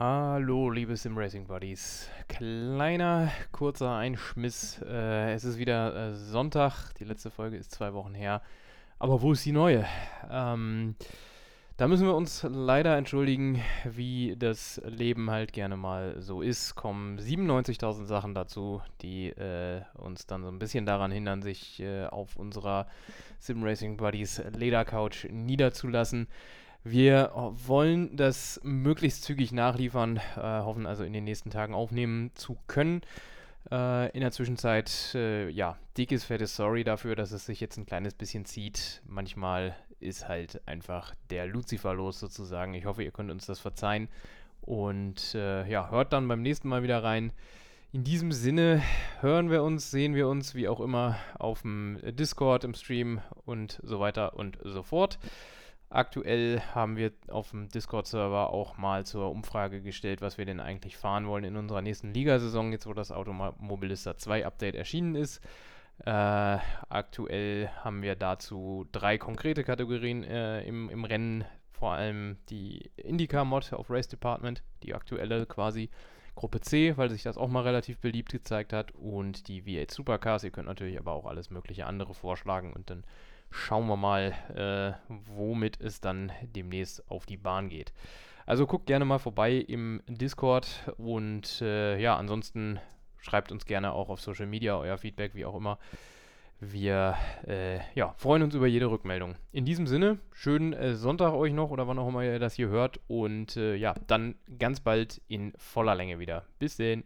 Hallo, liebe Sim Racing Buddies. Kleiner, kurzer Einschmiss. Äh, es ist wieder äh, Sonntag. Die letzte Folge ist zwei Wochen her. Aber wo ist die neue? Ähm, da müssen wir uns leider entschuldigen, wie das Leben halt gerne mal so ist. Kommen 97.000 Sachen dazu, die äh, uns dann so ein bisschen daran hindern, sich äh, auf unserer Sim Racing Buddies Ledercouch niederzulassen. Wir wollen das möglichst zügig nachliefern, äh, hoffen also in den nächsten Tagen aufnehmen zu können. Äh, in der Zwischenzeit, äh, ja, dickes, fettes Sorry dafür, dass es sich jetzt ein kleines bisschen zieht. Manchmal ist halt einfach der Lucifer los sozusagen. Ich hoffe, ihr könnt uns das verzeihen. Und äh, ja, hört dann beim nächsten Mal wieder rein. In diesem Sinne hören wir uns, sehen wir uns, wie auch immer, auf dem Discord, im Stream und so weiter und so fort. Aktuell haben wir auf dem Discord-Server auch mal zur Umfrage gestellt, was wir denn eigentlich fahren wollen in unserer nächsten Ligasaison, jetzt wo das Automobilista 2 Update erschienen ist. Äh, aktuell haben wir dazu drei konkrete Kategorien äh, im, im Rennen, vor allem die Indica-Mod auf Race Department, die aktuelle quasi Gruppe C, weil sich das auch mal relativ beliebt gezeigt hat, und die V8 Supercars. Ihr könnt natürlich aber auch alles mögliche andere vorschlagen und dann schauen wir mal, äh, womit es dann demnächst auf die Bahn geht. Also guckt gerne mal vorbei im Discord und äh, ja, ansonsten schreibt uns gerne auch auf Social Media euer Feedback, wie auch immer. Wir äh, ja, freuen uns über jede Rückmeldung. In diesem Sinne, schönen äh, Sonntag euch noch oder wann auch immer ihr das hier hört und äh, ja, dann ganz bald in voller Länge wieder. Bis denn.